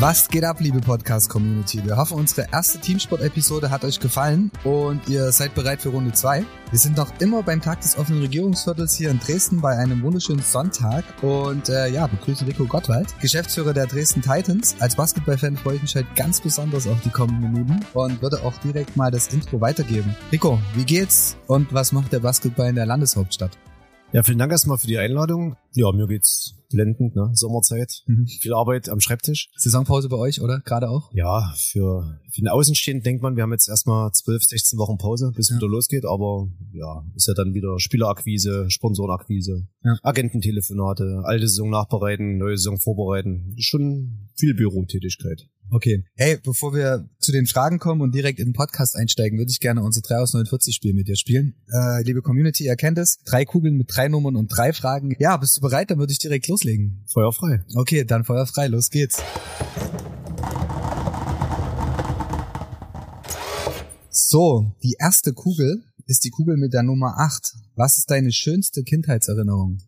Was geht ab, liebe Podcast-Community? Wir hoffen, unsere erste Teamsport-Episode hat euch gefallen und ihr seid bereit für Runde 2. Wir sind noch immer beim Tag des offenen Regierungsviertels hier in Dresden bei einem wunderschönen Sonntag und äh, ja, begrüße Rico Gottwald, Geschäftsführer der Dresden Titans. Als Basketballfan freue ich mich halt ganz besonders auf die kommenden Minuten und würde auch direkt mal das Intro weitergeben. Rico, wie geht's und was macht der Basketball in der Landeshauptstadt? Ja, vielen Dank erstmal für die Einladung. Ja, mir geht's blendend, ne? Sommerzeit. Mhm. Viel Arbeit am Schreibtisch. Saisonpause bei euch, oder? Gerade auch? Ja, für, für den Außenstehenden denkt man, wir haben jetzt erstmal 12, 16 Wochen Pause, bis ja. wieder losgeht, aber ja, ist ja dann wieder Spielerakquise, Sponsorenakquise, ja. Agententelefonate, alte Saison nachbereiten, neue Saison vorbereiten. Schon viel Bürotätigkeit. Okay. Hey, bevor wir zu den Fragen kommen und direkt in den Podcast einsteigen, würde ich gerne unsere 3 aus 49 Spiel mit dir spielen. Äh, liebe Community, ihr kennt es. Drei Kugeln mit drei Nummern und drei Fragen. Ja, bist du bereit? Dann würde ich direkt loslegen. Feuer frei. Okay, dann Feuer frei. Los geht's. So, die erste Kugel ist die Kugel mit der Nummer 8. Was ist deine schönste Kindheitserinnerung?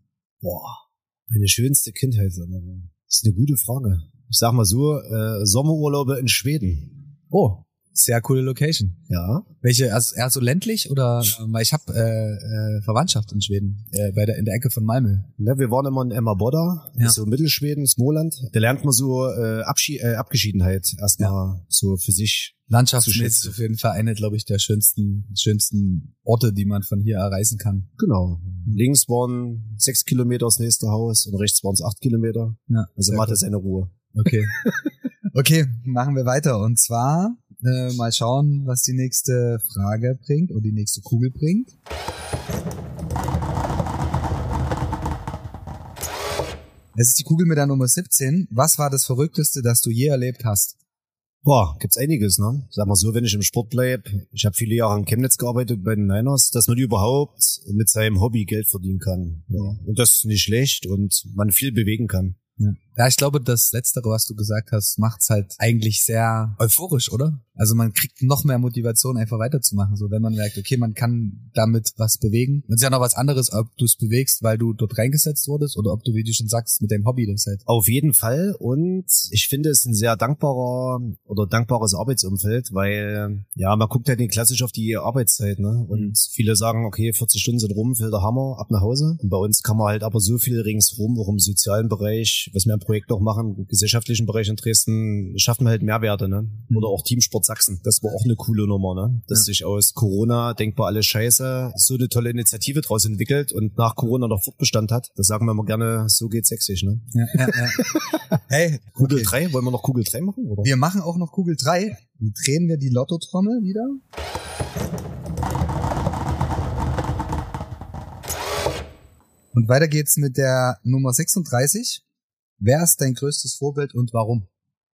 Boah, meine schönste Kindheitserinnerung. Das ist eine gute Frage ich sag mal so, äh, Sommerurlaube in Schweden. Oh, sehr coole Location. Ja. Welche, also eher so ländlich oder, weil ich habe äh, äh, Verwandtschaft in Schweden, äh, bei der, in der Ecke von Malmö. Ja, wir waren immer in Emmaboda, ja. so Mittelschweden, Smoland. Da lernt man so äh, Abschied, äh, Abgeschiedenheit erstmal ja. so für sich. Landschaftsmäßig auf jeden Fall eine, glaube ich, der schönsten, schönsten Orte, die man von hier erreichen kann. Genau. Links waren sechs Kilometer das nächste Haus und rechts waren es acht Kilometer. Ja, also man hatte seine Ruhe. Okay. Okay, machen wir weiter. Und zwar äh, mal schauen, was die nächste Frage bringt oder die nächste Kugel bringt. Es ist die Kugel mit der Nummer 17. Was war das Verrückteste, das du je erlebt hast? Boah, gibt's einiges, ne? Sag mal so, wenn ich im Sport bleib, ich habe viele Jahre in Chemnitz gearbeitet bei den Niners, dass man überhaupt mit seinem Hobby Geld verdienen kann. Ja. Und das ist nicht schlecht und man viel bewegen kann. Ja, ich glaube, das Letztere, was du gesagt hast, macht's halt eigentlich sehr euphorisch, oder? Also man kriegt noch mehr Motivation, einfach weiterzumachen. So, wenn man merkt, okay, man kann damit was bewegen. Und es ist ja noch was anderes, ob du es bewegst, weil du dort reingesetzt wurdest, oder ob du, wie du schon sagst, mit deinem Hobby das halt. Auf jeden Fall. Und ich finde es ein sehr dankbarer oder dankbares Arbeitsumfeld, weil ja, man guckt halt nicht klassisch auf die Arbeitszeit, ne? Und mhm. viele sagen, okay, 40 Stunden sind rum, fällt der Hammer, ab nach Hause. Und bei uns kann man halt aber so viel ringsrum, auch im sozialen Bereich, was im Projekt auch machen, im gesellschaftlichen Bereich in Dresden, schaffen wir halt Mehrwerte, ne? Mhm. Oder auch Teamsport Sport Sachsen. Das war auch eine coole Nummer, ne? Dass ja. sich aus Corona denkbar alles scheiße so eine tolle Initiative draus entwickelt und nach Corona noch Fortbestand hat. Das sagen wir mal gerne, so geht sächsisch, ne? Ja, ja, ja. hey, Kugel okay. 3, wollen wir noch Kugel 3 machen? Oder? Wir machen auch noch Kugel 3. Drehen wir die Lottotrommel wieder. Und weiter geht's mit der Nummer 36. Wer ist dein größtes Vorbild und warum?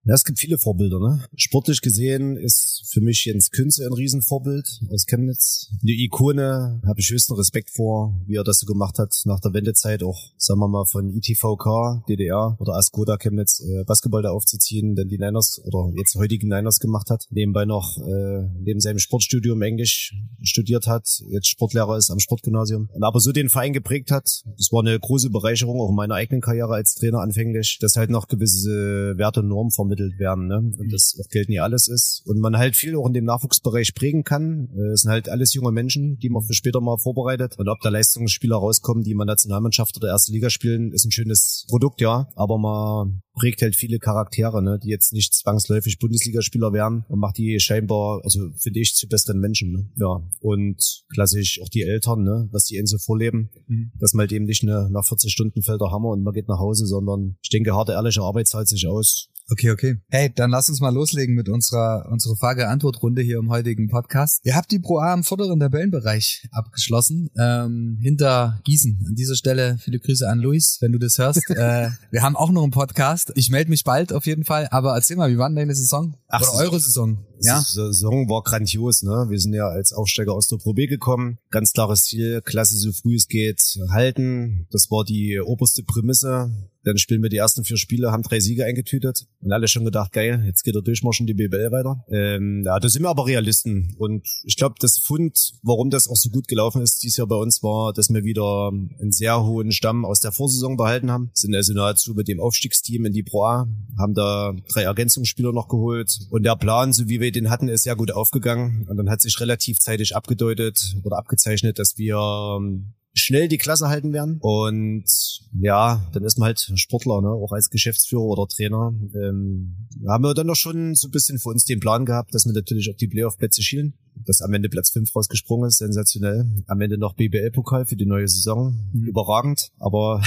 Ja, es gibt viele Vorbilder. Ne? Sportlich gesehen ist für mich Jens Künze ein Riesenvorbild aus Chemnitz. Eine Ikone, habe ich höchsten Respekt vor, wie er das so gemacht hat nach der Wendezeit, auch sagen wir mal von ITVK, DDR oder Askoda Chemnitz äh, Basketball da aufzuziehen, denn die Niners oder jetzt heutigen Niners gemacht hat. Nebenbei noch äh, neben seinem Sportstudium Englisch studiert hat, jetzt Sportlehrer ist am Sportgymnasium. Und aber so den Verein geprägt hat, das war eine große Bereicherung auch in meiner eigenen Karriere als Trainer anfänglich, dass halt noch gewisse Werte und Normen vermittelt vermittelt werden, ne? Und mhm. das auch Geld nie alles ist. Und man halt viel auch in dem Nachwuchsbereich prägen kann. Äh, es sind halt alles junge Menschen, die man für später mal vorbereitet. Und ob da Leistungsspieler rauskommen, die man Nationalmannschaft oder erste Liga spielen, ist ein schönes Produkt, ja. Aber man prägt halt viele Charaktere, ne, die jetzt nicht zwangsläufig Bundesligaspieler werden und macht die scheinbar, also finde ich, zu besseren Menschen. Ne? Ja. Und klassisch auch die Eltern, ne, was die ihnen so vorleben, mhm. dass man halt eben nicht ne, nach 40 Stunden fällt der Hammer und man geht nach Hause, sondern ich denke, harte, ehrliche Arbeit zahlt sich aus. Okay, okay. Hey, dann lass uns mal loslegen mit unserer, unserer Frage-Antwort-Runde hier im heutigen Podcast. Ihr habt die Pro A im vorderen Tabellenbereich abgeschlossen, ähm, hinter Gießen. An dieser Stelle viele Grüße an Luis, wenn du das hörst. äh, wir haben auch noch einen Podcast. Ich melde mich bald auf jeden Fall. Aber erzähl mal, wie war denn deine Saison? Ach, Oder eure Saison? Ja. Die Saison war grandios, ne? Wir sind ja als Aufsteiger aus der Pro B gekommen. Ganz klares Ziel, Klasse so früh es geht halten. Das war die oberste Prämisse Dann spielen wir die ersten vier Spiele, haben drei Siege eingetütet und alle schon gedacht, geil, jetzt geht der Durchmarsch in die BBL weiter. Ähm, ja, da sind wir aber Realisten und ich glaube, das Fund, warum das auch so gut gelaufen ist dieses Jahr bei uns, war, dass wir wieder einen sehr hohen Stamm aus der Vorsaison behalten haben. Sind also nahezu mit dem Aufstiegsteam in die Pro A, haben da drei Ergänzungsspieler noch geholt und der Plan, so wie wir den hatten, ist sehr gut aufgegangen und dann hat sich relativ zeitig abgedeutet oder abgezeichnet, dass wir ähm, schnell die Klasse halten werden. Und ja, dann ist man halt Sportler, ne? auch als Geschäftsführer oder Trainer. Ähm, haben wir dann doch schon so ein bisschen für uns den Plan gehabt, dass wir natürlich auf die Playoff-Plätze schielen. Dass am Ende Platz 5 rausgesprungen ist, sensationell. Am Ende noch BBL-Pokal für die neue Saison. Mhm. Überragend. Aber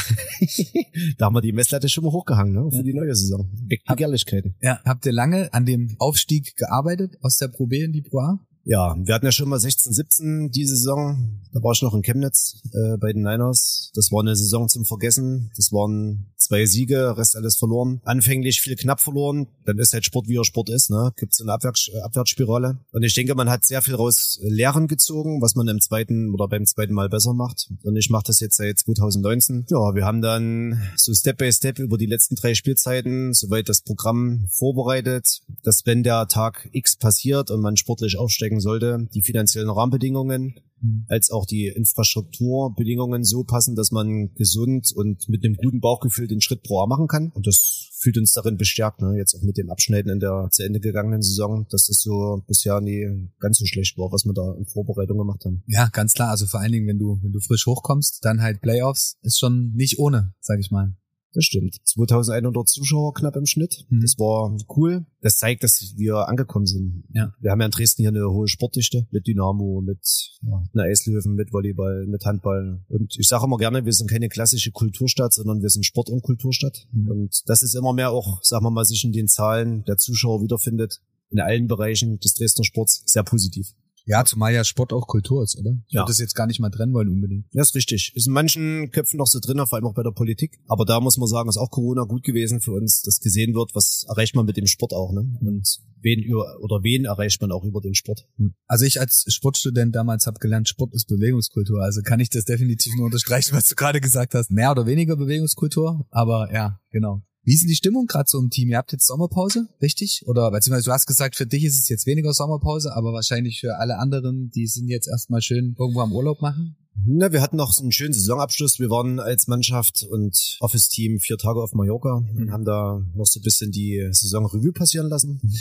da haben wir die Messlatte schon mal hochgehangen, ne? Für ja. die neue Saison. Begehrlichkeiten. Ja, habt ihr lange an dem Aufstieg gearbeitet aus der Pro B in die Pro A? Ja, wir hatten ja schon mal 16, 17 die Saison. Da war ich noch in Chemnitz äh, bei den Niners. Das war eine Saison zum Vergessen. Das waren zwei Siege, Rest alles verloren. Anfänglich viel knapp verloren. Dann ist halt Sport, wie er Sport ist. Ne? Gibt so eine Abwärts Abwärtsspirale. Und ich denke, man hat sehr viel raus Lehren gezogen, was man im zweiten oder beim zweiten Mal besser macht. Und ich mache das jetzt seit 2019. Ja, wir haben dann so Step by Step über die letzten drei Spielzeiten soweit das Programm vorbereitet, dass wenn der Tag X passiert und man sportlich aufsteigen sollte, die finanziellen Rahmenbedingungen Mhm. als auch die Infrastrukturbedingungen so passen, dass man gesund und mit einem guten Bauchgefühl den Schritt pro Jahr machen kann. Und das fühlt uns darin bestärkt, ne? jetzt auch mit dem Abschneiden in der zu Ende gegangenen Saison, dass das so bisher nie ganz so schlecht war, was wir da in Vorbereitung gemacht haben. Ja, ganz klar. Also vor allen Dingen, wenn du, wenn du frisch hochkommst, dann halt Playoffs ist schon nicht ohne, sag ich mal. Das stimmt. 2100 Zuschauer knapp im Schnitt. Mhm. Das war cool. Das zeigt, dass wir angekommen sind. Ja. Wir haben ja in Dresden hier eine hohe Sportdichte mit Dynamo, mit ja, einer Eislöwen, mit Volleyball, mit Handball. Und ich sage immer gerne, wir sind keine klassische Kulturstadt, sondern wir sind Sport- und Kulturstadt. Mhm. Und das ist immer mehr auch, sagen wir mal, sich in den Zahlen der Zuschauer wiederfindet. In allen Bereichen des Dresdner Sports sehr positiv. Ja, zumal ja Sport auch Kultur ist, oder? Ich ja. würde das jetzt gar nicht mal trennen wollen unbedingt. Ja, ist richtig. Ist in manchen Köpfen noch so drin, vor allem auch bei der Politik. Aber da muss man sagen, ist auch Corona gut gewesen für uns, dass gesehen wird, was erreicht man mit dem Sport auch, ne? Und wen über, oder wen erreicht man auch über den Sport. Hm. Also ich als Sportstudent damals habe gelernt, Sport ist Bewegungskultur. Also kann ich das definitiv nur unterstreichen, was du gerade gesagt hast. Mehr oder weniger Bewegungskultur, aber ja, genau. Wie ist denn die Stimmung gerade so im Team? Ihr habt jetzt Sommerpause, richtig? Oder beziehungsweise du hast gesagt, für dich ist es jetzt weniger Sommerpause, aber wahrscheinlich für alle anderen, die sind jetzt erstmal schön irgendwo am Urlaub machen? Na, wir hatten noch so einen schönen Saisonabschluss. Wir waren als Mannschaft und Office-Team vier Tage auf Mallorca und mhm. haben da noch so ein bisschen die Saison-Revue passieren lassen. Mhm.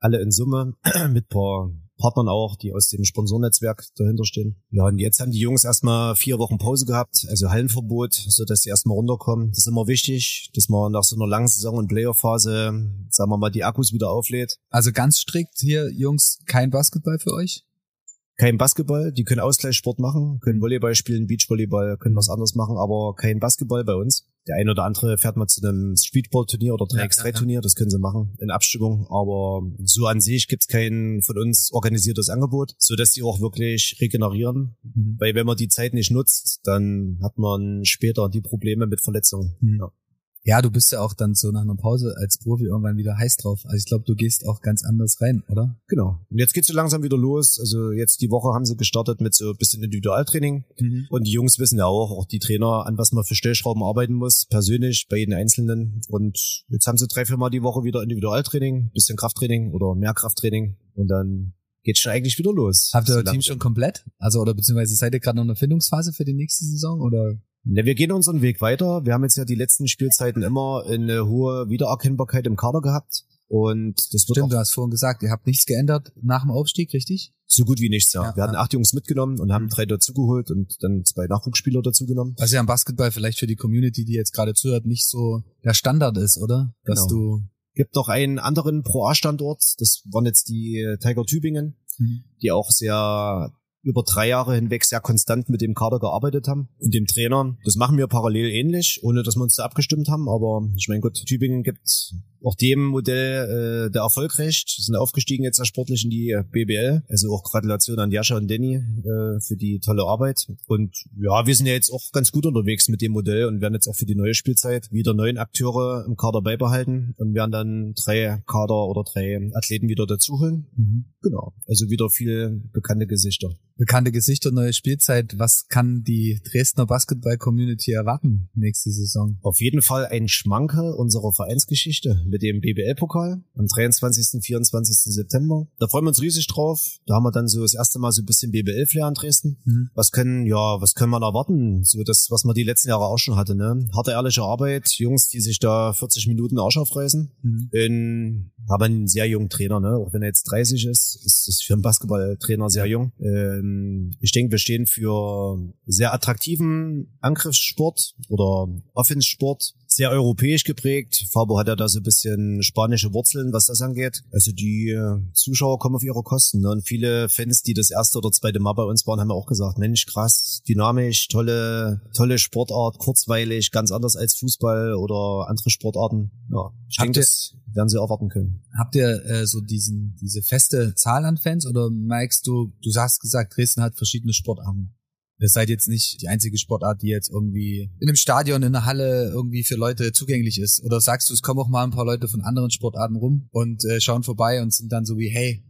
Alle in Summe mit paar Partnern auch, die aus dem Sponsornetzwerk dahinter stehen. Ja, und jetzt haben die Jungs erstmal vier Wochen Pause gehabt, also Hallenverbot, so dass sie erstmal runterkommen. Das ist immer wichtig, dass man nach so einer langen Saison und Playoff-Phase, sagen wir mal, die Akkus wieder auflädt. Also ganz strikt hier, Jungs, kein Basketball für euch? kein Basketball, die können Ausgleichssport machen, können Volleyball spielen, Beachvolleyball, können was anderes machen, aber kein Basketball bei uns. Der eine oder andere fährt mal zu einem Streetball-Turnier oder 3x3-Turnier, das können sie machen in Abstimmung, aber so an sich gibt's kein von uns organisiertes Angebot, so dass die auch wirklich regenerieren, mhm. weil wenn man die Zeit nicht nutzt, dann hat man später die Probleme mit Verletzungen. Mhm. Ja. Ja, du bist ja auch dann so nach einer Pause als Profi irgendwann wieder heiß drauf. Also ich glaube, du gehst auch ganz anders rein, oder? Genau. Und jetzt geht's so langsam wieder los. Also jetzt die Woche haben sie gestartet mit so ein bisschen Individualtraining. Mhm. Und die Jungs wissen ja auch, auch die Trainer, an was man für Stellschrauben arbeiten muss, persönlich, bei jedem Einzelnen. Und jetzt haben sie drei, vier Mal die Woche wieder Individualtraining, bisschen Krafttraining oder mehr Krafttraining. Und dann geht's schon eigentlich wieder los. Habt ihr euer Team schon komplett? Also oder beziehungsweise seid ihr gerade noch in der Findungsphase für die nächste Saison oder? Ne, wir gehen unseren Weg weiter. Wir haben jetzt ja die letzten Spielzeiten immer eine hohe Wiedererkennbarkeit im Kader gehabt. Und das wird Stimmt, du hast vorhin gesagt, ihr habt nichts geändert nach dem Aufstieg, richtig? So gut wie nichts, ja. ja wir hatten acht Jungs mitgenommen und haben mhm. drei dazugeholt und dann zwei Nachwuchsspieler dazugenommen. Was ja im Basketball vielleicht für die Community, die jetzt gerade zuhört, nicht so der Standard ist, oder? Dass genau. du gibt noch einen anderen Pro A-Standort, das waren jetzt die Tiger Tübingen, mhm. die auch sehr über drei Jahre hinweg sehr konstant mit dem Kader gearbeitet haben und dem Trainer. Das machen wir parallel ähnlich, ohne dass wir uns da abgestimmt haben. Aber ich meine, gut, Tübingen gibt auch dem Modell äh, der Erfolg recht, sind aufgestiegen jetzt sportlich in die BBL. Also auch Gratulation an Jascha und Danny äh, für die tolle Arbeit. Und ja, wir sind ja jetzt auch ganz gut unterwegs mit dem Modell und werden jetzt auch für die neue Spielzeit wieder neun Akteure im Kader beibehalten und werden dann drei Kader oder drei Athleten wieder dazuholen. Mhm. Genau. Also wieder viele bekannte Gesichter. Bekannte Gesichter, neue Spielzeit. Was kann die Dresdner Basketball-Community erwarten nächste Saison? Auf jeden Fall ein Schmankerl unserer Vereinsgeschichte mit dem BBL-Pokal am 23. 24. September. Da freuen wir uns riesig drauf. Da haben wir dann so das erste Mal so ein bisschen BBL-Flair in Dresden. Mhm. Was können, ja, was können wir erwarten? So das, was man die letzten Jahre auch schon hatte, ne? Harte, ehrliche Arbeit, Jungs, die sich da 40 Minuten Arsch aufreißen. Mhm. In, haben einen sehr jungen Trainer, ne? Auch wenn er jetzt 30 ist, ist es für einen Basketballtrainer sehr jung. Ähm, ich denke, wir stehen für sehr attraktiven Angriffssport oder Offensport sehr europäisch geprägt. Fabo hat ja da so ein bisschen spanische Wurzeln, was das angeht. Also die äh, Zuschauer kommen auf ihre Kosten. Ne? Und viele Fans, die das erste oder zweite Mal bei uns waren, haben auch gesagt, Mensch, krass, dynamisch, tolle, tolle Sportart, kurzweilig, ganz anders als Fußball oder andere Sportarten. Ja, ich denke, das werden sie erwarten können. Habt ihr äh, so diesen, diese feste Zahl an Fans oder merkst du, du hast gesagt, Dresden hat verschiedene Sportarten. Ihr seid jetzt nicht die einzige Sportart, die jetzt irgendwie in einem Stadion, in einer Halle irgendwie für Leute zugänglich ist. Oder sagst du, es kommen auch mal ein paar Leute von anderen Sportarten rum und äh, schauen vorbei und sind dann so wie, hey,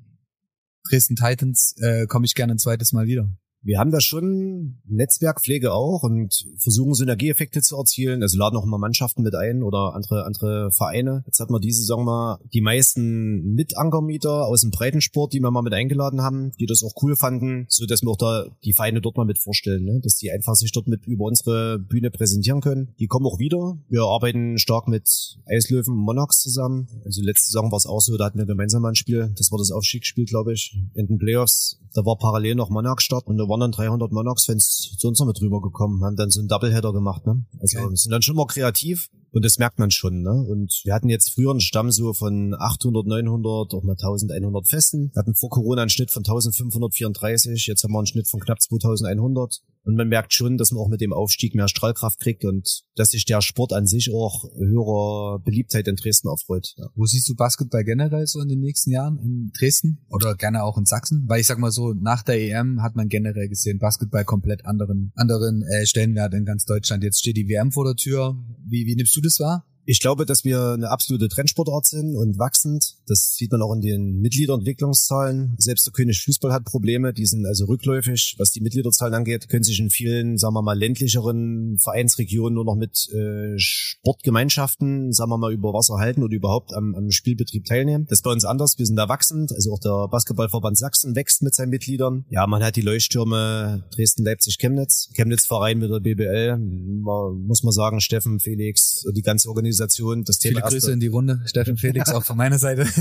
Dresden Titans, äh, komme ich gerne ein zweites Mal wieder wir haben da schon Netzwerkpflege auch und versuchen Synergieeffekte zu erzielen. Also laden auch immer Mannschaften mit ein oder andere andere Vereine. Jetzt hatten wir diese Saison mal die meisten Mitankermieter aus dem Breitensport, die wir mal mit eingeladen haben, die das auch cool fanden, so dass wir auch da die Vereine dort mal mit vorstellen, ne? dass die einfach sich dort mit über unsere Bühne präsentieren können. Die kommen auch wieder. Wir arbeiten stark mit Eislöwen und Monarchs zusammen. Also letzte Saison war es auch so, da hatten wir gemeinsam ein Spiel. Das war das Aufstiegsspiel, glaube ich, in den Playoffs. Da war parallel noch Monarch Start und da waren dann 300 Monarchs-Fans zu uns noch mit drüber gekommen, haben dann so einen Doubleheader gemacht. Ne? Also okay. sind dann schon mal kreativ und das merkt man schon. Ne? Und wir hatten jetzt früher einen Stamm so von 800, 900, auch mal 1100 Festen. Wir hatten vor Corona einen Schnitt von 1534, jetzt haben wir einen Schnitt von knapp 2100. Und man merkt schon, dass man auch mit dem Aufstieg mehr Strahlkraft kriegt und dass sich der Sport an sich auch höherer Beliebtheit in Dresden aufreut. Ja. Wo siehst du Basketball generell so in den nächsten Jahren in Dresden oder gerne auch in Sachsen? Weil ich sag mal so, nach der EM hat man generell gesehen, Basketball komplett anderen, anderen äh, Stellenwert in ganz Deutschland. Jetzt steht die WM vor der Tür. Wie, wie nimmst du das wahr? Ich glaube, dass wir eine absolute Trendsportart sind und wachsend. Das sieht man auch in den Mitgliederentwicklungszahlen. Selbst der König Fußball hat Probleme, die sind also rückläufig, was die Mitgliederzahlen angeht, können sich in vielen, sagen wir mal, ländlicheren Vereinsregionen nur noch mit äh, Sportgemeinschaften, sagen wir mal, über Wasser halten oder überhaupt am, am Spielbetrieb teilnehmen. Das ist bei uns anders. Wir sind da wachsend. Also auch der Basketballverband Sachsen wächst mit seinen Mitgliedern. Ja, man hat die Leuchttürme Dresden, Leipzig, Chemnitz. Chemnitz Verein mit der BBL. Muss man sagen, Steffen, Felix, die ganze Organisation Organisation. Das Thema Viele Grüße in die Runde, Steffen Felix, auch von meiner Seite.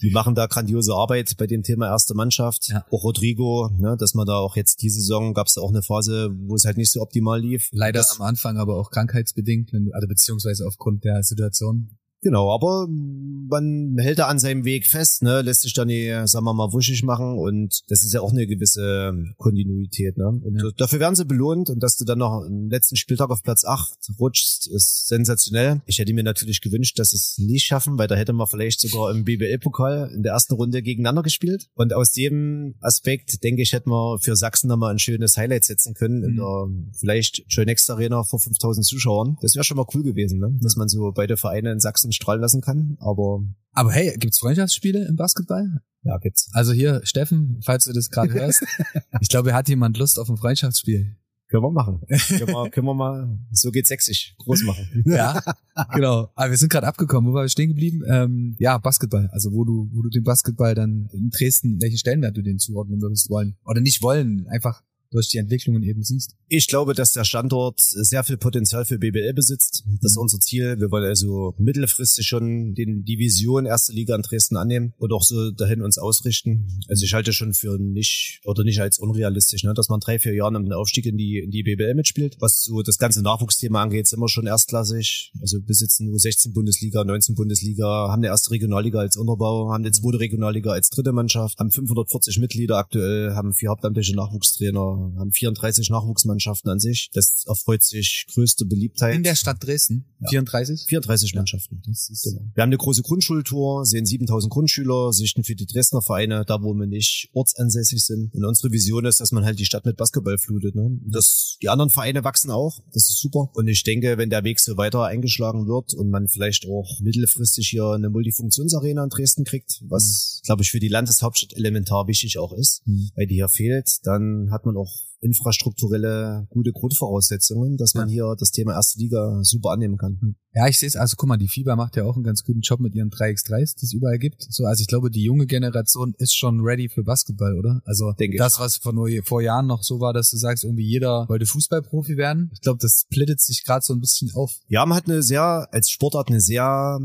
Die machen da grandiose Arbeit bei dem Thema erste Mannschaft. Ja. Auch Rodrigo, ne, dass man da auch jetzt diese Saison gab es auch eine Phase, wo es halt nicht so optimal lief. Leider das, am Anfang, aber auch krankheitsbedingt, also beziehungsweise aufgrund der Situation. Genau, aber man hält da an seinem Weg fest, ne, lässt sich da nicht, sagen wir mal, wuschig machen und das ist ja auch eine gewisse Kontinuität, ne. Und ja. dafür werden sie belohnt und dass du dann noch im letzten Spieltag auf Platz 8 rutschst, ist sensationell. Ich hätte mir natürlich gewünscht, dass es nicht schaffen, weil da hätte man vielleicht sogar im BBL-Pokal in der ersten Runde gegeneinander gespielt. Und aus dem Aspekt, denke ich, hätten wir für Sachsen nochmal ein schönes Highlight setzen können in mhm. der vielleicht Joy Next Arena vor 5000 Zuschauern. Das wäre schon mal cool gewesen, ne? dass man so beide Vereine in Sachsen strahlen lassen kann. Aber aber hey, gibt's Freundschaftsspiele im Basketball? Ja, gibt's. Also hier, Steffen, falls du das gerade hörst, ich glaube, hat jemand Lust auf ein Freundschaftsspiel. Können wir machen. können, wir, können wir mal, so geht sächsisch, groß machen. ja, genau. Aber wir sind gerade abgekommen, wo war wir stehen geblieben? Ähm, ja, Basketball. Also wo du, wo du den Basketball dann in Dresden, welchen Stellenwert du den zuordnen würdest wollen. Oder nicht wollen, einfach durch die Entwicklungen eben siehst? Ich glaube, dass der Standort sehr viel Potenzial für BBL besitzt. Das ist mhm. unser Ziel. Wir wollen also mittelfristig schon den, die Vision erste Liga in Dresden annehmen und auch so dahin uns ausrichten. Also ich halte schon für nicht oder nicht als unrealistisch, ne, dass man drei, vier Jahren einen Aufstieg in die, in die BBL mitspielt. Was so das ganze Nachwuchsthema angeht, sind wir schon erstklassig. Also besitzen U16 Bundesliga, 19 Bundesliga, haben eine erste Regionalliga als Unterbau, haben eine zweite Regionalliga als dritte Mannschaft, haben 540 Mitglieder aktuell, haben vier hauptamtliche Nachwuchstrainer, haben 34 Nachwuchsmannschaften an sich. Das erfreut sich größte Beliebtheit. In der Stadt Dresden? Ja. 34? 34 Mannschaften. Das ist, genau. Wir haben eine große Grundschultour, sehen 7000 Grundschüler, sichten für die Dresdner Vereine, da wo wir nicht ortsansässig sind. Und unsere Vision ist, dass man halt die Stadt mit Basketball flutet. Ne? Das, die anderen Vereine wachsen auch, das ist super. Und ich denke, wenn der Weg so weiter eingeschlagen wird und man vielleicht auch mittelfristig hier eine Multifunktionsarena in Dresden kriegt, was, mhm. glaube ich, für die Landeshauptstadt elementar wichtig auch ist, mhm. weil die hier fehlt, dann hat man auch infrastrukturelle gute Grundvoraussetzungen, dass man ja. hier das Thema erste Liga super annehmen kann. Hm. Ja, ich sehe es, also guck mal, die FIBA macht ja auch einen ganz guten Job mit ihren 3x3s, die es überall gibt. So, also ich glaube, die junge Generation ist schon ready für Basketball, oder? Also Denke das, was vor, nur, vor Jahren noch so war, dass du sagst, irgendwie jeder wollte Fußballprofi werden. Ich glaube, das splittet sich gerade so ein bisschen auf. Ja, man hat eine sehr, als Sportart eine sehr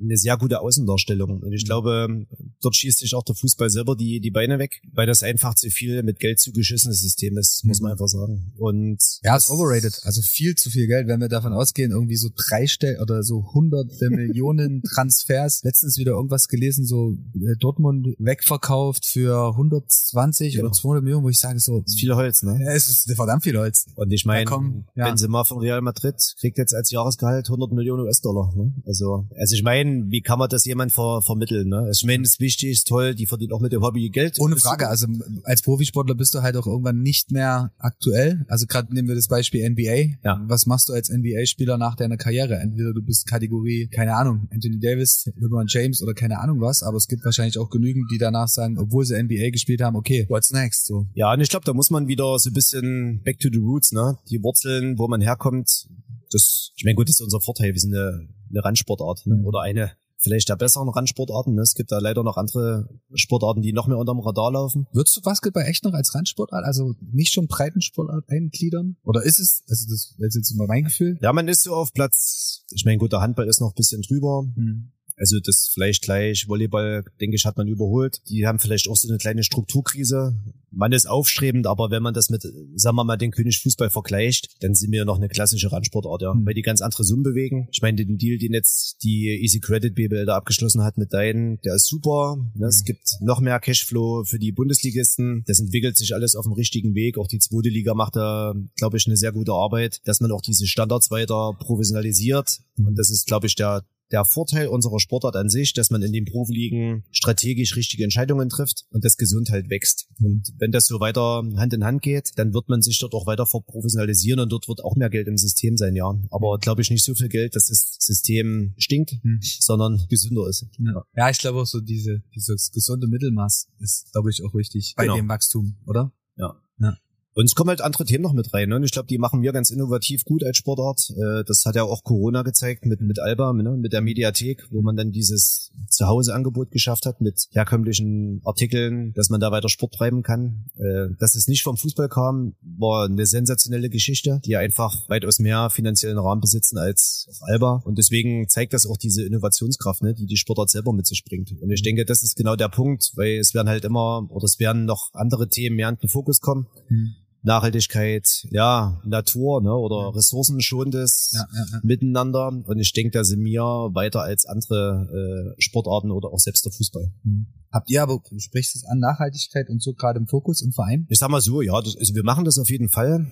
eine sehr gute Außendarstellung. Und ich mhm. glaube, dort schießt sich auch der Fußball selber die, die Beine weg, weil das einfach zu viel mit Geld zugeschissenes System ist, muss man mhm. einfach sagen. Und ja, ist overrated. Also viel zu viel Geld, wenn wir davon ausgehen, irgendwie so drei Stell oder so hunderte Millionen Transfers. Letztens wieder irgendwas gelesen, so äh, Dortmund wegverkauft für 120 ja. oder 200 Millionen, wo ich sage so. Ist viel Holz, ne? Ja, es ist verdammt viel Holz. Und ich meine, ja, Benzema von Real Madrid kriegt jetzt als Jahresgehalt 100 Millionen US-Dollar, ne? Also, also ich meine, meine, wie kann man das jemand ver vermitteln? Ne? Ich meine, ist wichtig, ist toll, die verdient auch mit dem Hobby Geld. Ohne Frage, also als Profisportler bist du halt auch irgendwann nicht mehr aktuell. Also gerade nehmen wir das Beispiel NBA. Ja. Was machst du als NBA-Spieler nach deiner Karriere? Entweder du bist Kategorie, keine Ahnung, Anthony Davis, LeBron James oder keine Ahnung was, aber es gibt wahrscheinlich auch genügend, die danach sagen, obwohl sie NBA gespielt haben, okay, what's next? So. Ja, und ich glaube, da muss man wieder so ein bisschen back to the roots, ne? Die Wurzeln, wo man herkommt, das, ich meine, gut, das ist unser Vorteil. Wir sind eine, eine Randsportart ne? Mhm. oder eine vielleicht der besseren Randsportarten. Ne? Es gibt da leider noch andere Sportarten, die noch mehr unterm Radar laufen. Würdest du Basketball echt noch als Randsportart, also nicht schon Breitensportart eingliedern? Oder ist es, also das, das ist jetzt immer mein Gefühl? Ja, man ist so auf Platz, ich meine, gut, der Handball ist noch ein bisschen drüber. Mhm. Also das vielleicht gleich Volleyball, denke ich, hat man überholt. Die haben vielleicht auch so eine kleine Strukturkrise. Man ist aufstrebend, aber wenn man das mit, sagen wir mal, den König Fußball vergleicht, dann sind wir noch eine klassische Randsportart, ja. Mhm. Weil die ganz andere Summen bewegen. Ich meine, den Deal, den jetzt die Easy Credit BBL da abgeschlossen hat mit deinen, der ist super. Mhm. Es gibt noch mehr Cashflow für die Bundesligisten. Das entwickelt sich alles auf dem richtigen Weg. Auch die zweite Liga macht da, glaube ich, eine sehr gute Arbeit, dass man auch diese Standards weiter professionalisiert. Mhm. Und das ist, glaube ich, der der Vorteil unserer Sportart an sich, dass man in den Profiligen strategisch richtige Entscheidungen trifft und das Gesundheit wächst. Und wenn das so weiter Hand in Hand geht, dann wird man sich dort auch weiter professionalisieren und dort wird auch mehr Geld im System sein, ja. Aber glaube ich nicht so viel Geld, dass das System stinkt, hm. sondern gesünder ist. Ja. ja, ich glaube auch so diese, dieses gesunde Mittelmaß ist, glaube ich, auch wichtig bei genau. dem Wachstum, oder? Ja. ja. Und es kommen halt andere Themen noch mit rein. Ne? Und ich glaube, die machen wir ganz innovativ gut als Sportart. Äh, das hat ja auch Corona gezeigt mit, mit Alba, ne? mit der Mediathek, wo man dann dieses Zuhause-Angebot geschafft hat mit herkömmlichen Artikeln, dass man da weiter Sport treiben kann. Äh, dass es nicht vom Fußball kam, war eine sensationelle Geschichte, die einfach weitaus mehr finanziellen Rahmen besitzen als Alba. Und deswegen zeigt das auch diese Innovationskraft, ne? die die Sportart selber mit sich bringt. Und ich denke, das ist genau der Punkt, weil es werden halt immer, oder es werden noch andere Themen mehr in den Fokus kommen. Mhm Nachhaltigkeit, ja, Natur ne, oder ressourcenschonendes ja, ja, ja. Miteinander. Und ich denke, da sind wir weiter als andere äh, Sportarten oder auch selbst der Fußball. Mhm. Habt ihr aber, du sprichst es an, Nachhaltigkeit und so gerade im Fokus im Verein? Ich sag mal so, ja, das, also wir machen das auf jeden Fall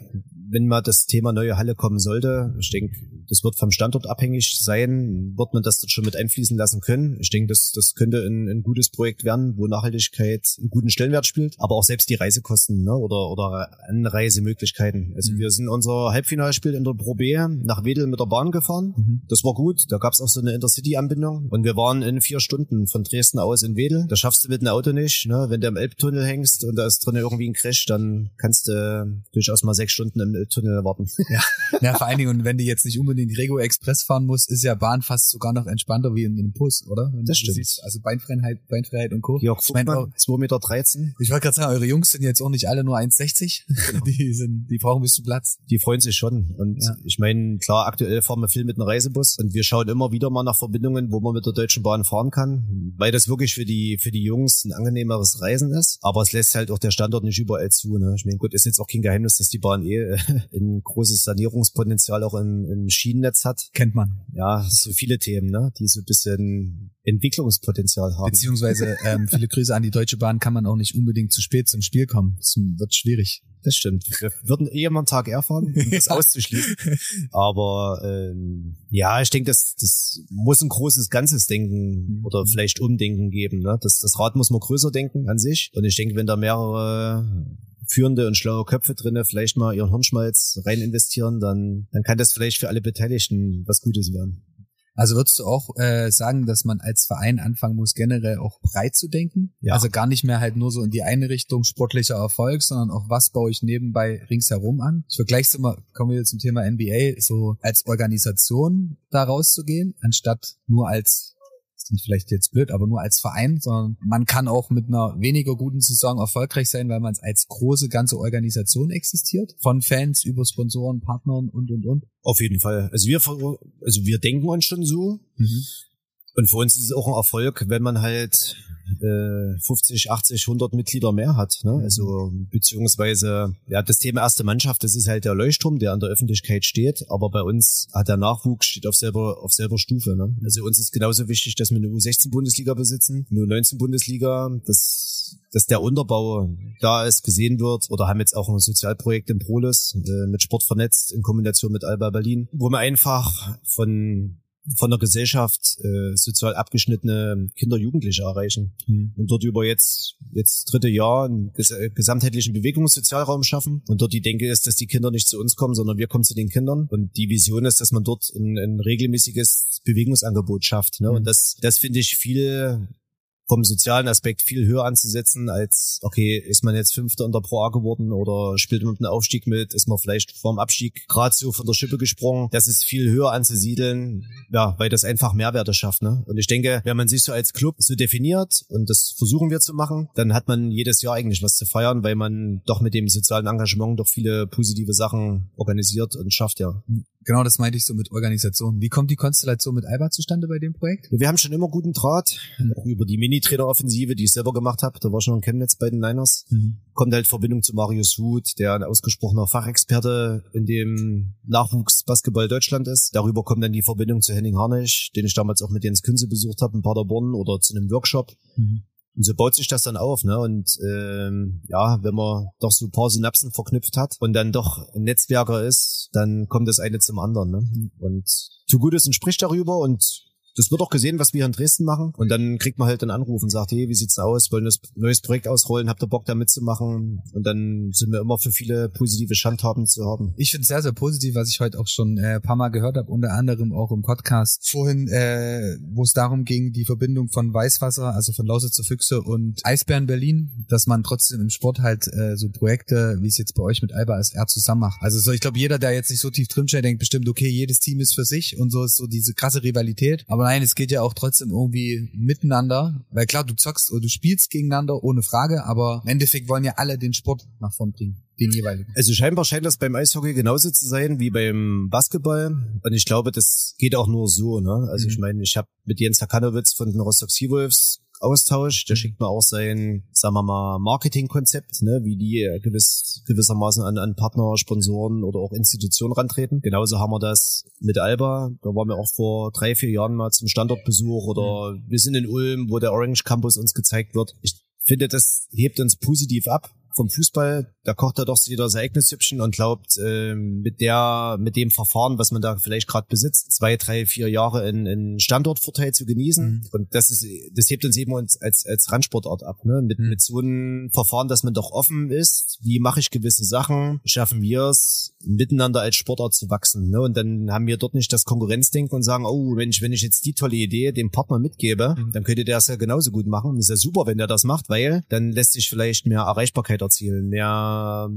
wenn mal das Thema neue Halle kommen sollte, ich denke, das wird vom Standort abhängig sein, wird man das dort schon mit einfließen lassen können. Ich denke, das, das könnte ein, ein gutes Projekt werden, wo Nachhaltigkeit einen guten Stellenwert spielt, aber auch selbst die Reisekosten ne, oder, oder Anreisemöglichkeiten. Also mhm. wir sind unser Halbfinalspiel in der Pro B nach Wedel mit der Bahn gefahren. Mhm. Das war gut, da gab es auch so eine Intercity-Anbindung und wir waren in vier Stunden von Dresden aus in Wedel. Das schaffst du mit einem Auto nicht. Ne? Wenn du im Elbtunnel hängst und da ist drin irgendwie ein Crash, dann kannst du durchaus mal sechs Stunden im Tunnel erwarten. Ja. ja, vor allen Dingen, und wenn du jetzt nicht unbedingt Rego Express fahren musst, ist ja Bahn fast sogar noch entspannter wie in einem Bus, oder? Wenn das stimmt. Siehst, also Beinfreiheit, Beinfreiheit und Co. Jörg Fuchmann, 2,13 Meter. 13. Ich wollte gerade sagen, eure Jungs sind jetzt auch nicht alle nur 1,60. Genau. Die sind, die brauchen ein bisschen Platz. Die freuen sich schon. Und ja. ich meine, klar, aktuell fahren wir viel mit einem Reisebus und wir schauen immer wieder mal nach Verbindungen, wo man mit der Deutschen Bahn fahren kann, weil das wirklich für die, für die Jungs ein angenehmeres Reisen ist. Aber es lässt halt auch der Standort nicht überall zu. Ne? Ich meine, gut, ist jetzt auch kein Geheimnis, dass die Bahn eh ein großes Sanierungspotenzial auch in, in Schienennetz hat. Kennt man. Ja, so viele Themen, ne, die so ein bisschen Entwicklungspotenzial haben. Beziehungsweise ähm, viele Grüße an die Deutsche Bahn kann man auch nicht unbedingt zu spät zum Spiel kommen. Das wird schwierig. Das stimmt. Wir würden eh immer einen Tag eher fahren, um das auszuschließen. Aber ähm, ja, ich denke, das, das muss ein großes Ganzes denken Mhm. oder vielleicht Umdenken geben. Ne? Das, das Rad muss man größer denken an sich. Und ich denke, wenn da mehrere führende und schlaue Köpfe drinne vielleicht mal ihren Hirnschmalz rein investieren, dann, dann kann das vielleicht für alle Beteiligten was Gutes werden. Also würdest du auch äh, sagen, dass man als Verein anfangen muss, generell auch breit zu denken? Ja. Also gar nicht mehr halt nur so in die eine Richtung sportlicher Erfolg, sondern auch was baue ich nebenbei ringsherum an? Ich vergleiche es immer, kommen wir zum Thema NBA, so als Organisation da rauszugehen, anstatt nur als ist nicht vielleicht jetzt blöd, aber nur als Verein, sondern man kann auch mit einer weniger guten Saison erfolgreich sein, weil man es als große ganze Organisation existiert, von Fans über Sponsoren, Partnern und und und. Auf jeden Fall. Also wir, also wir denken uns schon so. Und für uns ist es auch ein Erfolg, wenn man halt äh, 50, 80, 100 Mitglieder mehr hat. Ne? Also beziehungsweise ja das Thema erste Mannschaft, das ist halt der Leuchtturm, der an der Öffentlichkeit steht. Aber bei uns hat der Nachwuchs steht auf selber auf selber Stufe. Ne? Also uns ist genauso wichtig, dass wir eine U16 Bundesliga besitzen, eine U19 Bundesliga, dass dass der Unterbau da ist, gesehen wird oder haben jetzt auch ein Sozialprojekt in Prolis äh, mit Sport vernetzt in Kombination mit Alba Berlin, wo wir einfach von von der Gesellschaft äh, sozial abgeschnittene Kinder, Jugendliche erreichen und dort über jetzt jetzt dritte Jahr einen ges äh, gesamtheitlichen Bewegungssozialraum schaffen und dort die Denke ist, dass die Kinder nicht zu uns kommen, sondern wir kommen zu den Kindern und die Vision ist, dass man dort ein, ein regelmäßiges Bewegungsangebot schafft ne? Mhm. und das das finde ich viel vom sozialen Aspekt viel höher anzusetzen als, okay, ist man jetzt Fünfter in der Pro A geworden oder spielt man mit einem Aufstieg mit, ist man vielleicht vorm Abstieg gerade so von der Schippe gesprungen. Das ist viel höher anzusiedeln, ja, weil das einfach Mehrwerte schafft. Ne? Und ich denke, wenn man sich so als Club so definiert, und das versuchen wir zu machen, dann hat man jedes Jahr eigentlich was zu feiern, weil man doch mit dem sozialen Engagement doch viele positive Sachen organisiert und schafft, ja. Genau, das meinte ich so mit Organisation. Wie kommt die Konstellation mit Alba zustande bei dem Projekt? Wir haben schon immer guten Draht, auch über die Mini-Trainer-Offensive, die ich selber gemacht habe. Da war schon ein Chemnitz bei den Niners. Kommt halt Verbindung zu Marius Huth, der ein ausgesprochener Fachexperte in dem Nachwuchsbasketball Deutschland ist. Darüber kommt dann die Verbindung zu Henning Harnisch, den ich damals auch mit Jens Künze besucht habe in Paderborn oder zu einem Workshop. Und so baut sich das dann auf, ne? Und ähm, ja, wenn man doch so ein paar Synapsen verknüpft hat und dann doch ein Netzwerker ist, dann kommt das eine zum anderen, ne? Und tu Gutes und spricht darüber und das wird auch gesehen, was wir in Dresden machen. Und dann kriegt man halt einen Anruf und sagt, hey, wie sieht's aus? Wollen das neues Projekt ausrollen? Habt ihr Bock da mitzumachen? Und dann sind wir immer für viele positive Schandtaten zu haben. Ich finde es sehr, sehr positiv, was ich heute auch schon äh, ein paar Mal gehört habe, unter anderem auch im Podcast vorhin, äh, wo es darum ging, die Verbindung von Weißwasser, also von Lausitzer Füchse und Eisbären Berlin, dass man trotzdem im Sport halt äh, so Projekte, wie es jetzt bei euch mit Alba SR zusammen macht. Also so, ich glaube, jeder, der jetzt nicht so tief drinsteht, denkt bestimmt, okay, jedes Team ist für sich und so ist so diese krasse Rivalität. Aber nein, es geht ja auch trotzdem irgendwie miteinander, weil klar, du zockst oder du spielst gegeneinander, ohne Frage, aber im Endeffekt wollen ja alle den Sport nach vorn bringen, den jeweiligen. Also scheinbar scheint das beim Eishockey genauso zu sein wie beim Basketball. Und ich glaube, das geht auch nur so. Ne? Also Mhm. ich meine, ich habe mit Jens Hakanowitz von den Rostock Seawolves Austausch. Der Mhm. schickt mir auch sein, sagen wir mal, Marketingkonzept, ne? wie die äh, gewiss, gewissermaßen an, an Partner, Sponsoren oder auch Institutionen rantreten. Genauso haben wir das mit Alba. Da waren wir auch vor drei, vier Jahren mal zum Standortbesuch oder wir sind in Ulm, wo der Orange Campus uns gezeigt wird. Ich finde, das hebt uns positiv ab vom Fußball. Da kocht er doch jeder sein eigenes Süppchen und glaubt, ähm, mit der, mit dem Verfahren, was man da vielleicht gerade besitzt, zwei, drei, vier Jahre in, in Standortvorteil zu genießen. Mhm. Und das ist, das hebt uns eben uns als, als Randsportart ab, ne? Mit, Mhm. mit so einem Verfahren, dass man doch offen ist. Wie mache ich gewisse Sachen? Schaffen wir es, miteinander als Sportart zu wachsen, ne? Und dann haben wir dort nicht das Konkurrenzdenken und sagen, oh, Mensch, wenn ich jetzt die tolle Idee dem Partner mitgebe, Mhm. dann könnte der es ja genauso gut machen. Das ist ja super, wenn der das macht, weil dann lässt sich vielleicht mehr Erreichbarkeit erzielen, mehr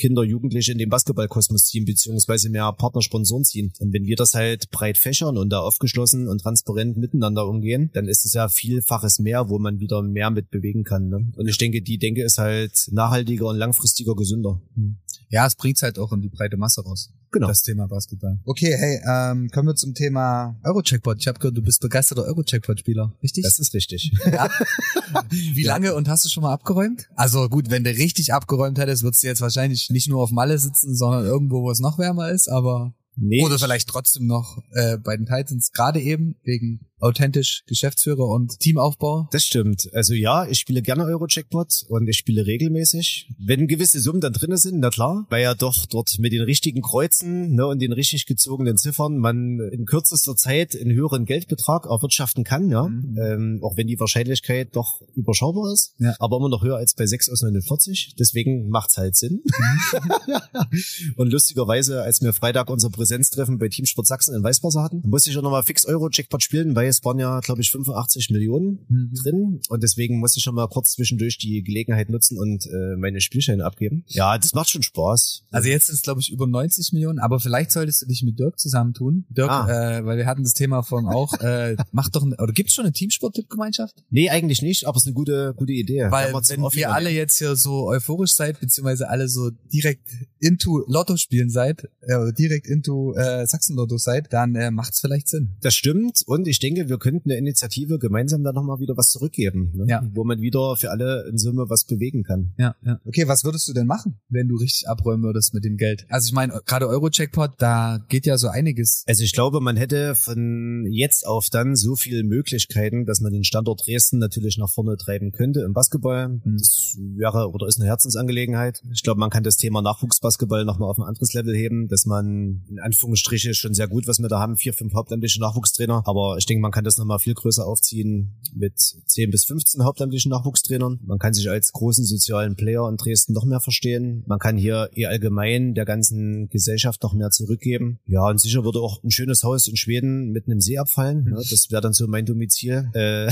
Kinder, Jugendliche in den Basketballkosmos ziehen, beziehungsweise mehr Partner, Sponsoren ziehen. Und wenn wir das halt breit fächern und da aufgeschlossen und transparent miteinander umgehen, dann ist es ja vielfaches mehr, wo man wieder mehr mit bewegen kann. Ne? Und ich denke, die Denke ist halt nachhaltiger und langfristiger gesünder. Ja, es bringt's halt auch in die breite Masse raus. Genau. Das Thema Basketball. Okay, hey, ähm, kommen wir zum Thema Euro-Checkpot. Ich habe gehört, du bist begeisterter Euro-Checkpot-Spieler, richtig? Das ist richtig. ja. Wie lange und hast du schon mal abgeräumt? Also gut, wenn du richtig abgeräumt hättest, würdest du jetzt wahrscheinlich nicht nur auf Malle sitzen, sondern irgendwo, wo es noch wärmer ist, aber Nee. Oder vielleicht trotzdem noch äh, bei den Titans, gerade eben wegen authentisch Geschäftsführer und Teamaufbau. Das stimmt. Also ja, ich spiele gerne Euro-Jackpot und ich spiele regelmäßig. Wenn gewisse Summen da drinne sind, na klar, weil ja doch dort mit den richtigen Kreuzen ne, und den richtig gezogenen Ziffern man in kürzester Zeit einen höheren Geldbetrag erwirtschaften kann, ja. Mhm. Ähm, auch wenn die Wahrscheinlichkeit doch überschaubar ist, ja. aber immer noch höher als bei 6 aus 49. Deswegen macht's halt Sinn. Mhm. und lustigerweise, als wir Freitag unser Präsenztreffen bei Teamsport Sachsen in Weißwasser hatten, musste ich auch nochmal fix Euro-Jackpot spielen, weil es waren ja, glaube ich, 85 Millionen mhm. drin. Und deswegen musste ich schon mal kurz zwischendurch die Gelegenheit nutzen und äh, meine Spielscheine abgeben. Ja, das macht schon Spaß. Also jetzt sind es, glaube ich, über 90 Millionen, aber vielleicht solltest du dich mit Dirk zusammentun. Dirk, ah. äh, weil wir hatten das Thema von auch, äh, macht doch, ein, oder gibt's schon eine Teamsport-Gemeinschaft? Nee, eigentlich nicht, aber es ist eine gute, gute Idee. Weil wenn ihr alle jetzt hier so euphorisch seid, beziehungsweise alle so direkt into Lotto spielen seid, äh, direkt into äh, Sachsen-Lotto seid, dann äh, macht es vielleicht Sinn. Das stimmt und ich denke, wir könnten eine Initiative gemeinsam dann nochmal wieder was zurückgeben, ne? ja. wo man wieder für alle in Summe was bewegen kann. Ja, ja. Okay, was würdest du denn machen, wenn du richtig abräumen würdest mit dem Geld? Also ich meine, gerade Euro-Checkpot, da geht ja so einiges. Also ich glaube, man hätte von jetzt auf dann so viele Möglichkeiten, dass man den Standort Dresden natürlich nach vorne treiben könnte im Basketball. Mhm. Das wäre oder ist eine Herzensangelegenheit. Ich glaube, man kann das Thema Nachwuchsbasketball nochmal auf ein anderes Level heben, dass man in Anführungsstriche schon sehr gut, was wir da haben, vier, fünf hauptamtliche Nachwuchstrainer. Aber ich denke, man kann das nochmal viel größer aufziehen mit 10 bis 15 hauptamtlichen Nachwuchstrainern. Man kann sich als großen sozialen Player in Dresden noch mehr verstehen. Man kann hier eher allgemein der ganzen Gesellschaft noch mehr zurückgeben. Ja, und sicher würde auch ein schönes Haus in Schweden mit einem See abfallen. Ja, das wäre dann so mein Domizil, äh,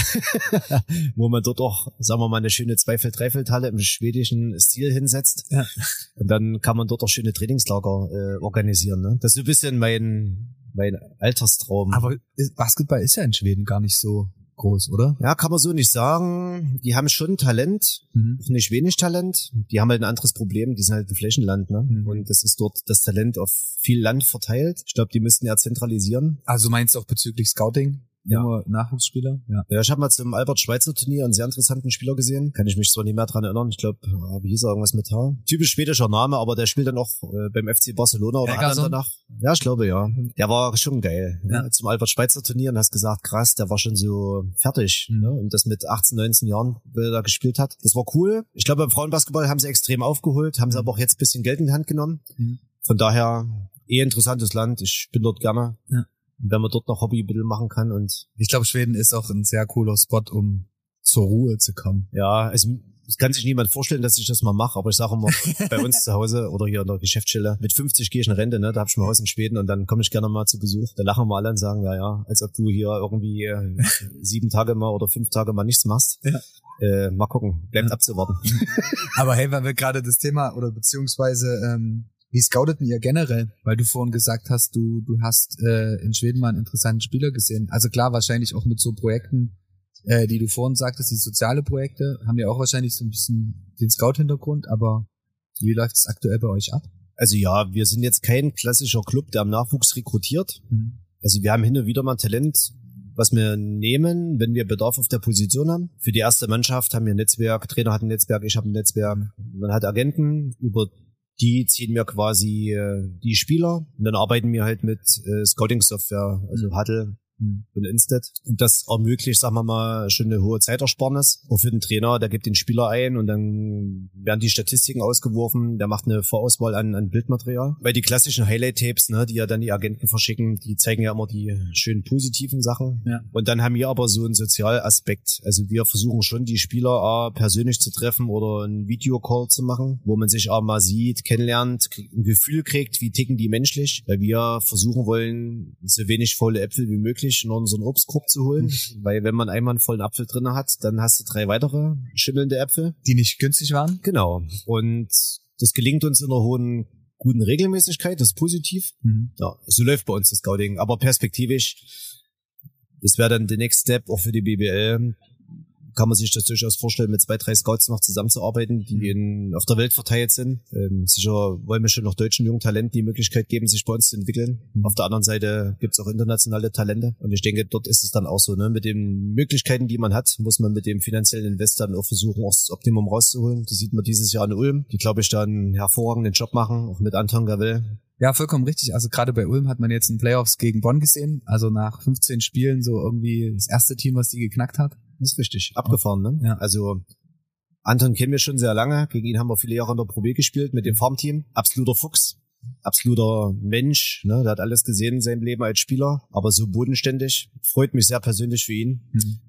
wo man dort auch, sagen wir mal, eine schöne Zweifeld-Dreifeld-Halle im schwedischen Stil hinsetzt. Ja. Und dann kann man dort auch schöne Trainingslager äh, organisieren. Ne? Das ist so ein bisschen mein mein Alterstraum. Aber Basketball ist ja in Schweden gar nicht so groß, oder? Ja, kann man so nicht sagen. Die haben schon Talent, mhm. nicht wenig Talent. Die haben halt ein anderes Problem, die sind halt ein Flächenland, ne? Mhm. Und das ist dort das Talent auf viel Land verteilt. Ich glaube, die müssten ja zentralisieren. Also meinst du auch bezüglich Scouting? Ja. nur Nachwuchsspieler. Ja. ja, ich habe mal zum Albert-Schweitzer-Turnier einen sehr interessanten Spieler gesehen. Kann ich mich zwar nicht mehr dran erinnern. Ich glaube, wie hieß er irgendwas mit H? Typisch schwedischer Name, aber der spielt dann auch äh, beim FC Barcelona oder hat danach. Ja, ich glaube ja. Der war schon geil. Ja. ja. Zum Albert-Schweitzer-Turnier und hast gesagt, krass, der war schon so fertig. Mhm. Ne? Und das mit 18, 19 Jahren, weil er da gespielt hat. Das war cool. Ich glaube, beim Frauenbasketball haben sie extrem aufgeholt, haben sie aber auch jetzt bisschen Geld in die Hand genommen. Mhm. Von daher eh interessantes Land. Ich bin dort gerne. Ja wenn man dort noch Hobby ein bisschen machen kann und. Ich glaube, Schweden ist auch ein sehr cooler Spot, um zur Ruhe zu kommen. Ja, also es kann sich niemand vorstellen, dass ich das mal mache, aber ich sage immer, bei uns zu Hause oder hier in der Geschäftsstelle, mit 50 gehe ich in Rente, ne? da hab ich mein Haus in Schweden und dann komme ich gerne mal zu Besuch. Da lachen wir alle und sagen, ja, ja, als ob du hier irgendwie äh, sieben Tage mal oder fünf Tage mal nichts machst. Ja. Äh, mal gucken, bleibt ja. abzuwarten. aber hey, weil wir gerade das Thema oder beziehungsweise ähm, wie scouteten ihr generell? Weil du vorhin gesagt hast, du, du hast äh, in Schweden mal einen interessanten Spieler gesehen. Also klar, wahrscheinlich auch mit so Projekten, äh, die du vorhin sagtest, die soziale Projekte, haben ja auch wahrscheinlich so ein bisschen den Scout-Hintergrund, aber wie läuft es aktuell bei euch ab? Also ja, wir sind jetzt kein klassischer Club, der am Nachwuchs rekrutiert. Mhm. Also wir haben hin und wieder mal Talent, was wir nehmen, wenn wir Bedarf auf der Position haben. Für die erste Mannschaft haben wir ein Netzwerk, Trainer hat ein Netzwerk, ich habe ein Netzwerk. Man hat Agenten, über die ziehen mir quasi äh, die Spieler und dann arbeiten wir halt mit äh, Scouting-Software, also Huddle mhm. und Instead. Und das ermöglicht, sagen wir mal, schon eine hohe Zeitersparnis. Auch für den Trainer, der gibt den Spieler ein und dann werden die Statistiken ausgeworfen, der macht eine Vorauswahl an, an Bildmaterial. Weil die klassischen Highlight-Tapes, ne, die ja dann die Agenten verschicken, die zeigen ja immer die schönen positiven Sachen. Ja. Und dann haben wir aber so einen Sozialaspekt. Also wir versuchen schon, die Spieler äh, persönlich zu treffen oder einen Videocall zu machen, wo man sich auch mal sieht, kennenlernt, ein Gefühl kriegt, wie ticken die menschlich. Weil wir versuchen wollen, so wenig faule Äpfel wie möglich möglich, noch so einen Obstkorb zu holen, mhm. weil wenn man einmal einen vollen Apfel drinne hat, dann hast du drei weitere schimmelnde Äpfel. Die nicht günstig waren? Genau. Und das gelingt uns in einer hohen guten Regelmäßigkeit, das ist positiv. Mhm. Ja, so läuft bei uns das Scouting. Aber perspektivisch, das wäre dann der Next Step auch für die BBL, kann man sich das durchaus vorstellen, mit zwei, drei Scouts noch zusammenzuarbeiten, die mhm. in, auf der Welt verteilt sind. Ähm, sicher wollen wir schon noch deutschen jungen Talenten die Möglichkeit geben, sich bei uns zu entwickeln. Mhm. Auf der anderen Seite gibt es auch internationale Talente. Und ich denke, dort ist es dann auch so. Ne? Mit den Möglichkeiten, die man hat, muss man mit dem finanziellen Invest dann auch versuchen, auch das Optimum rauszuholen. Das sieht man dieses Jahr in Ulm, die, glaube ich, da einen hervorragenden Job machen, auch mit Anton Gavel Ja, vollkommen richtig. Also gerade bei Ulm hat man jetzt in Playoffs gegen Bonn gesehen. Also nach 15 Spielen so irgendwie das erste Team, was die geknackt hat. Das ist richtig. Abgefahren, ne? Ja. Also Anton kennen wir schon sehr lange. Gegen ihn haben wir viele Jahre in der Pro B gespielt mit dem Farmteam. Absoluter Fuchs. Absoluter Mensch, ne? der hat alles gesehen in seinem Leben als Spieler, aber so bodenständig. Freut mich sehr persönlich für ihn. Mhm.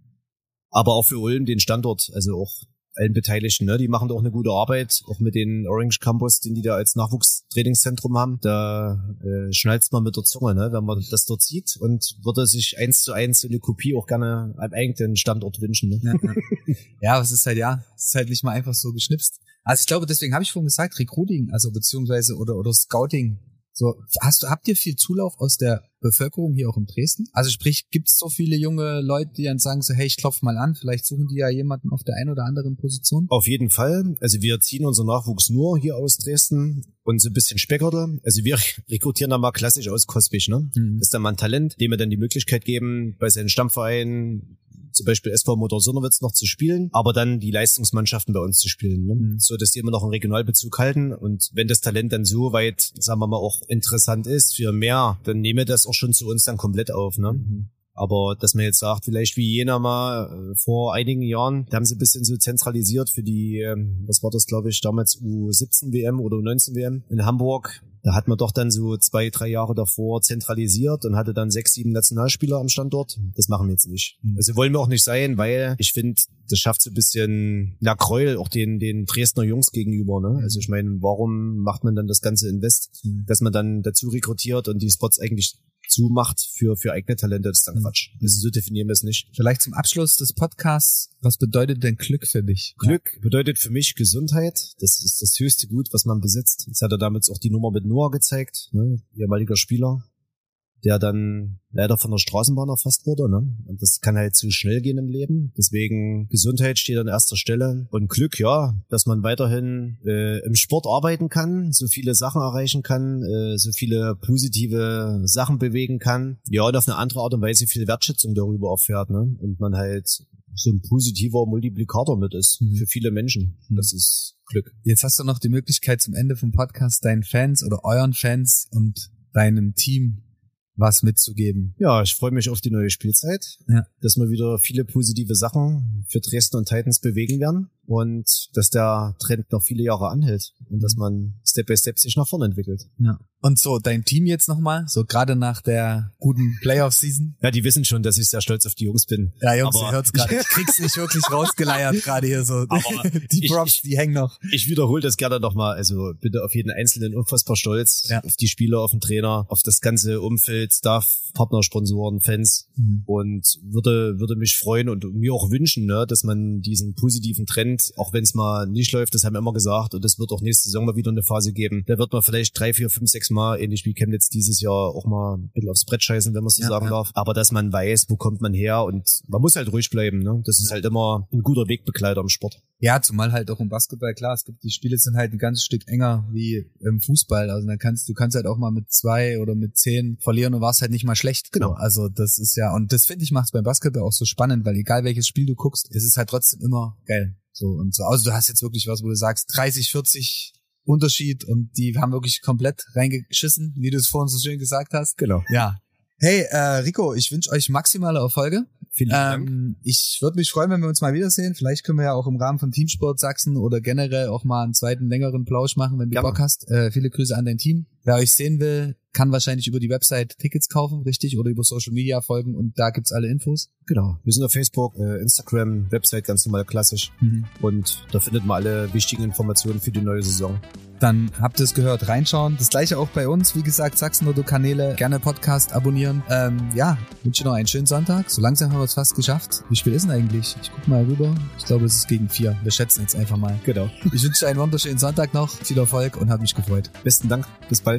Aber auch für Ulm den Standort, also auch allen Beteiligten, ne? Die machen da auch eine gute Arbeit, auch mit den Orange Campus, den die da als Nachwuchstrainingszentrum haben. Da äh, schnalzt man mit der Zunge, ne? wenn man das dort sieht und würde sich eins zu eins so eine Kopie auch gerne am eigenen Standort wünschen. Ne? Ja, ja. ja, es ist halt, ja, es ist halt nicht mal einfach so geschnipst. Also ich glaube, deswegen habe ich vorhin gesagt, Recruiting, also beziehungsweise oder, oder Scouting. So, hast du, habt ihr viel Zulauf aus der Bevölkerung hier auch in Dresden? Also sprich, gibt es so viele junge Leute, die dann sagen so, hey, ich klopf mal an, vielleicht suchen die ja jemanden auf der einen oder anderen Position? Auf jeden Fall. Also wir ziehen unseren Nachwuchs nur hier aus Dresden und so ein bisschen Speckerte. Also wir rekrutieren da mal klassisch aus Kospisch, ne? Mhm. Ist dann mal ein Talent, dem wir dann die Möglichkeit geben, bei seinen Stammvereinen zum Beispiel SV Motor Sonderwitz noch zu spielen, aber dann die Leistungsmannschaften bei uns zu spielen, ne? Mhm. so dass die immer noch einen Regionalbezug halten und wenn das Talent dann so weit, sagen wir mal, auch interessant ist für mehr, dann nehme das auch schon zu uns dann komplett auf, ne? Mhm. Aber dass man jetzt sagt, vielleicht wie Jena mal äh, vor einigen Jahren, da haben sie ein bisschen so zentralisiert für die, ähm, was war das, glaube ich, damals U17 WM oder U19 WM in Hamburg. Da hat man doch dann so zwei, drei Jahre davor zentralisiert und hatte dann sechs, sieben Nationalspieler am Standort. Das machen wir jetzt nicht. Mhm. Also wollen wir auch nicht sein, weil ich finde, das schafft so ein bisschen na Gräuel auch den, den Dresdner Jungs gegenüber. Ne? Also ich meine, warum macht man dann das ganze Invest, Mhm. dass man dann dazu rekrutiert und die Spots eigentlich zumacht für, für eigene Talente, das ist dann Mhm. Quatsch. Also so definieren wir es nicht. Vielleicht zum Abschluss des Podcasts, was bedeutet denn Glück für dich? Glück bedeutet für mich Gesundheit. Das ist das höchste Gut, was man besitzt. Jetzt hat er damit auch die Nummer mit Noah gezeigt, ne? ehemaliger Spieler, der dann leider von der Straßenbahn erfasst wurde. Ne? Und das kann halt zu schnell gehen im Leben. Deswegen Gesundheit steht an erster Stelle. Und Glück, ja, dass man weiterhin äh, im Sport arbeiten kann, so viele Sachen erreichen kann, äh, so viele positive Sachen bewegen kann. Ja, und auf eine andere Art und Weise viel Wertschätzung darüber erfährt. Ne? Und man halt so ein positiver Multiplikator mit ist Mhm. für viele Menschen. Mhm. Das ist Glück. Jetzt hast du noch die Möglichkeit zum Ende vom Podcast deinen Fans oder euren Fans und deinem Team was mitzugeben. Ja, ich freue mich auf die neue Spielzeit, Ja. dass wir wieder viele positive Sachen für Dresden und Titans bewegen werden und dass der Trend noch viele Jahre anhält und dass man Step by Step sich nach vorne entwickelt. Ja. Und so, dein Team jetzt nochmal, so gerade nach der guten Playoff-Season. Ja, die wissen schon, dass ich sehr stolz auf die Jungs bin. Ja, Jungs, Aber- ihr hört's gerade. Ich krieg's nicht wirklich rausgeleiert gerade hier so. Aber die ich- Props, die hängen noch. Ich wiederhole das gerne nochmal. Also bitte auf jeden Einzelnen unfassbar stolz. Ja. Auf die Spieler, auf den Trainer, auf das ganze Umfeld, Staff, Partner, Sponsoren, Fans. und würde, würde mich freuen und mir auch wünschen, ne, dass man diesen positiven Trend, auch wenn es mal nicht läuft, das haben wir immer gesagt, und es wird auch nächste Saison mal wieder eine Phase geben, da wird man vielleicht drei, vier, fünf, sechs Mal, ähnlich wie Chemnitz dieses Jahr, auch mal ein bisschen aufs Brett scheißen, wenn man so Ja, sagen ja. darf, aber dass man weiß, wo kommt man her und man muss halt ruhig bleiben, ne? das ist halt immer ein guter Wegbegleiter im Sport. Ja, zumal halt auch im Basketball, klar, es gibt, die Spiele sind halt ein ganzes Stück enger wie im Fußball. Also dann kannst, du kannst halt auch mal mit zwei oder mit zehn verlieren und warst halt nicht mal schlecht. Genau. Also das ist ja, und das finde ich macht es beim Basketball auch so spannend, weil egal welches Spiel du guckst, es ist halt trotzdem immer geil. So und so. Also du hast jetzt wirklich was, wo du sagst, 30, 40 Unterschied und die haben wirklich komplett reingeschissen, wie du es vorhin so schön gesagt hast. Genau. Ja. Hey, äh, Rico, ich wünsche euch maximale Erfolge. Vielen Dank. Ähm, ich würde mich freuen, wenn wir uns mal wiedersehen. Vielleicht können wir ja auch im Rahmen von Teamsport Sachsen oder generell auch mal einen zweiten längeren Plausch machen, wenn du Gerne. Bock hast. Äh, viele Grüße an dein Team. Wer euch sehen will, kann wahrscheinlich über die Website Tickets kaufen, richtig? Oder über Social Media folgen und da gibt's alle Infos. Genau. Wir sind auf Facebook, äh, Instagram, Website ganz normal klassisch und da findet man alle wichtigen Informationen für die neue Saison. Dann habt ihr es gehört, reinschauen. Das gleiche auch bei uns. Wie gesagt, Sachsen-Kanäle, gerne Podcast abonnieren. Ähm, ja, wünsche noch einen schönen Sonntag. So langsam haben wir es fast geschafft. Wie spät ist denn eigentlich? Ich guck mal rüber. Ich glaube, es ist gegen vier. Wir schätzen jetzt einfach mal. Genau. Ich wünsche dir einen wunderschönen Sonntag noch. Viel Erfolg und hat mich gefreut. Besten Dank. Bis bald.